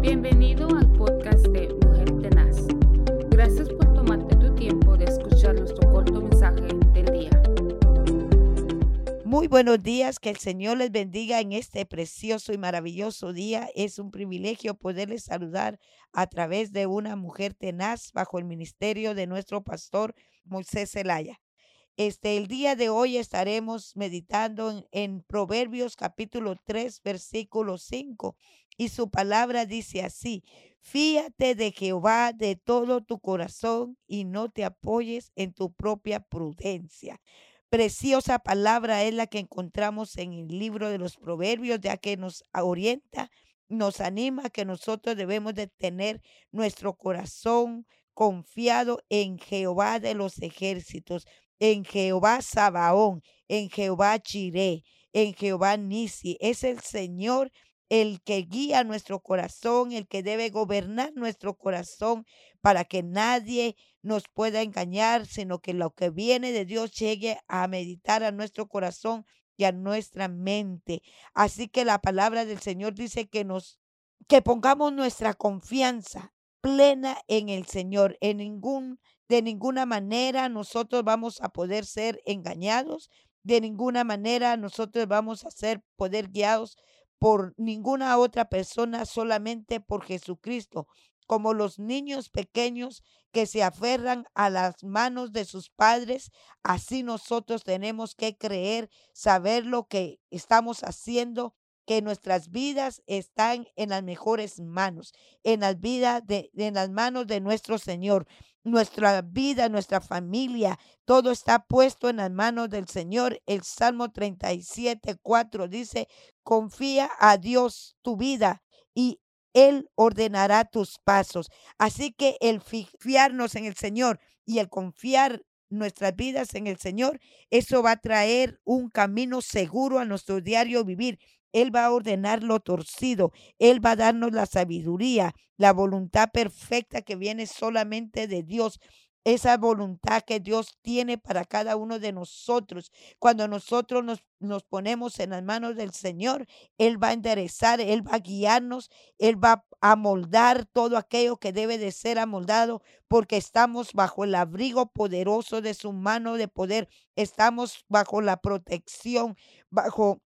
Bienvenido al podcast de Mujer Tenaz. Gracias por tomarte tu tiempo de escuchar nuestro corto mensaje del día. Muy buenos días, que el Señor les bendiga en este precioso y maravilloso día. Es un privilegio poderles saludar a través de una mujer tenaz bajo el ministerio de nuestro pastor Moisés Zelaya. Este, el día de hoy estaremos meditando en, Proverbios capítulo 3, versículo 5. Y su palabra dice así, fíate de Jehová de todo tu corazón y no te apoyes en tu propia prudencia. Preciosa palabra es la que encontramos en el libro de los Proverbios, ya que nos orienta, nos anima que nosotros debemos de tener nuestro corazón confiado en Jehová de los ejércitos en Jehová Sabaón, en Jehová Chiré, en Jehová Nisi. Es el Señor el que guía nuestro corazón, el que debe gobernar nuestro corazón para que nadie nos pueda engañar, sino que lo que viene de Dios llegue a meditar a nuestro corazón y a nuestra mente. Así que la palabra del Señor dice que nos que pongamos nuestra confianza plena en el Señor. En ningún de ninguna manera nosotros vamos a poder ser engañados. De ninguna manera nosotros vamos a ser poder guiados por ninguna otra persona, solamente por Jesucristo, como los niños pequeños que se aferran a las manos de sus padres, así nosotros tenemos que creer, saber lo que estamos haciendo que nuestras vidas están en las mejores manos, en las vidas de, en las manos de nuestro Señor nuestra vida, nuestra familia, todo está puesto en las manos del Señor. El Salmo 37, 4 dice, confía a Dios tu vida y Él ordenará tus pasos. Así que el fiarnos en el Señor y el confiar nuestras vidas en el Señor, eso va a traer un camino seguro a nuestro diario vivir. Él va a ordenar lo torcido. Él va a darnos la sabiduría, la voluntad perfecta que viene solamente de Dios. Esa voluntad que Dios tiene para cada uno de nosotros. Cuando nosotros nos, nos ponemos en las manos del Señor, Él va a enderezar, Él va a guiarnos, Él va a moldar todo aquello que debe de ser amoldado, porque estamos bajo el abrigo poderoso de su mano de poder. Estamos bajo la protección, bajo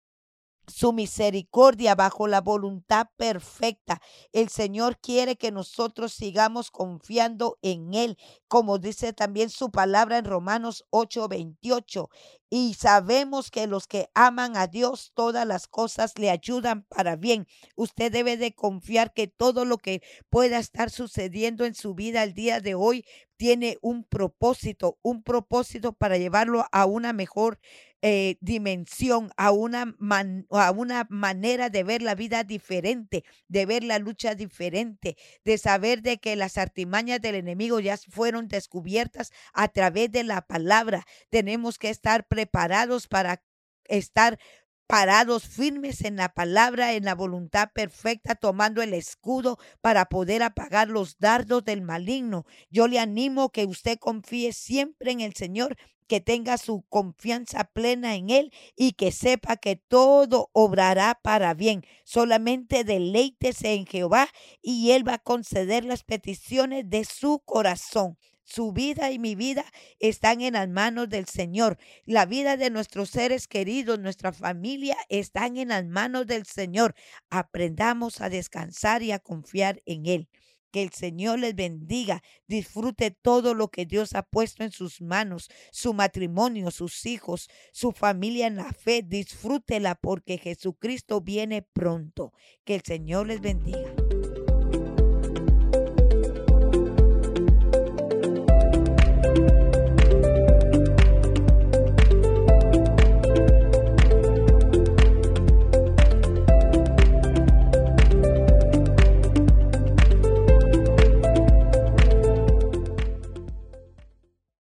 su misericordia bajo la voluntad perfecta. El Señor quiere que nosotros sigamos confiando en Él, como dice también su palabra en Romanos 8:28. Y sabemos que los que aman a Dios, todas las cosas le ayudan para bien. Usted debe de confiar que todo lo que pueda estar sucediendo en su vida el día de hoy tiene un propósito, un propósito para llevarlo a una mejor eh, dimensión, a una, a una manera de ver la vida diferente, de ver la lucha diferente, de saber de que las artimañas del enemigo ya fueron descubiertas a través de la palabra. Tenemos que estar preparados para estar parados firmes en la palabra, en la voluntad perfecta, tomando el escudo para poder apagar los dardos del maligno. Yo le animo que usted confíe siempre en el Señor que tenga su confianza plena en Él y que sepa que todo obrará para bien. Solamente deleítese en Jehová y Él va a conceder las peticiones de su corazón. Su vida y mi vida están en las manos del Señor. La vida de nuestros seres queridos, nuestra familia, están en las manos del Señor. Aprendamos a descansar y a confiar en Él. Que el Señor les bendiga. Disfrute todo lo que Dios ha puesto en sus manos, su matrimonio, sus hijos, su familia en la fe. Disfrútela porque Jesucristo viene pronto. Que el Señor les bendiga.